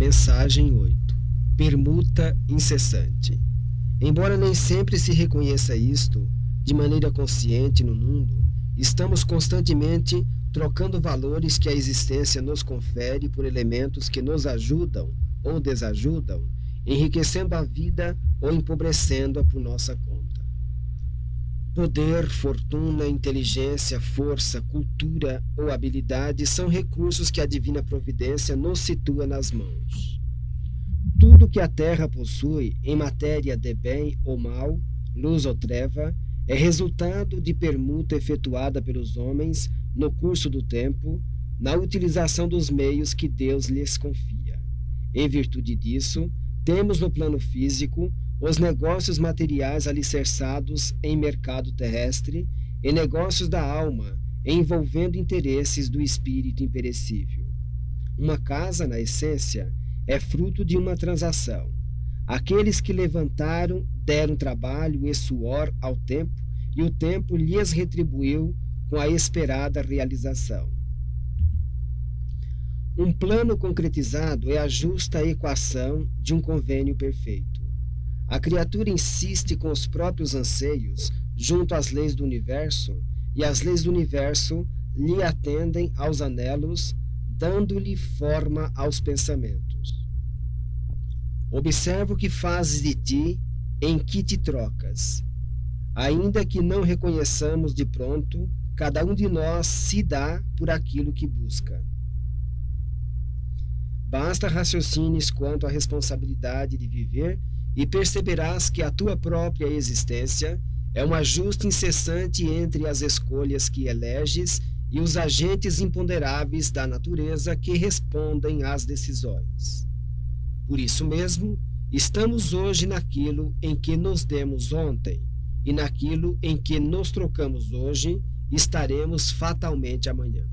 Mensagem 8. Permuta incessante. Embora nem sempre se reconheça isto de maneira consciente no mundo, estamos constantemente trocando valores que a existência nos confere por elementos que nos ajudam ou desajudam, enriquecendo a vida ou empobrecendo-a por nossa conta. Poder, fortuna, inteligência, força, cultura ou habilidade são recursos que a divina providência nos situa nas mãos. Tudo que a terra possui em matéria de bem ou mal, luz ou treva, é resultado de permuta efetuada pelos homens no curso do tempo, na utilização dos meios que Deus lhes confia. Em virtude disso, temos no plano físico os negócios materiais alicerçados em mercado terrestre e negócios da alma, envolvendo interesses do espírito imperecível. Uma casa, na essência, é fruto de uma transação. Aqueles que levantaram deram trabalho e suor ao tempo, e o tempo lhes retribuiu com a esperada realização. Um plano concretizado é a justa equação de um convênio perfeito. A criatura insiste com os próprios anseios junto às leis do universo, e as leis do universo lhe atendem aos anelos, dando-lhe forma aos pensamentos. Observa o que fazes de ti, em que te trocas. Ainda que não reconheçamos de pronto, cada um de nós se dá por aquilo que busca. Basta raciocines quanto à responsabilidade de viver e perceberás que a tua própria existência é um ajuste incessante entre as escolhas que eleges e os agentes imponderáveis da natureza que respondem às decisões. Por isso mesmo, estamos hoje naquilo em que nos demos ontem, e naquilo em que nos trocamos hoje, estaremos fatalmente amanhã.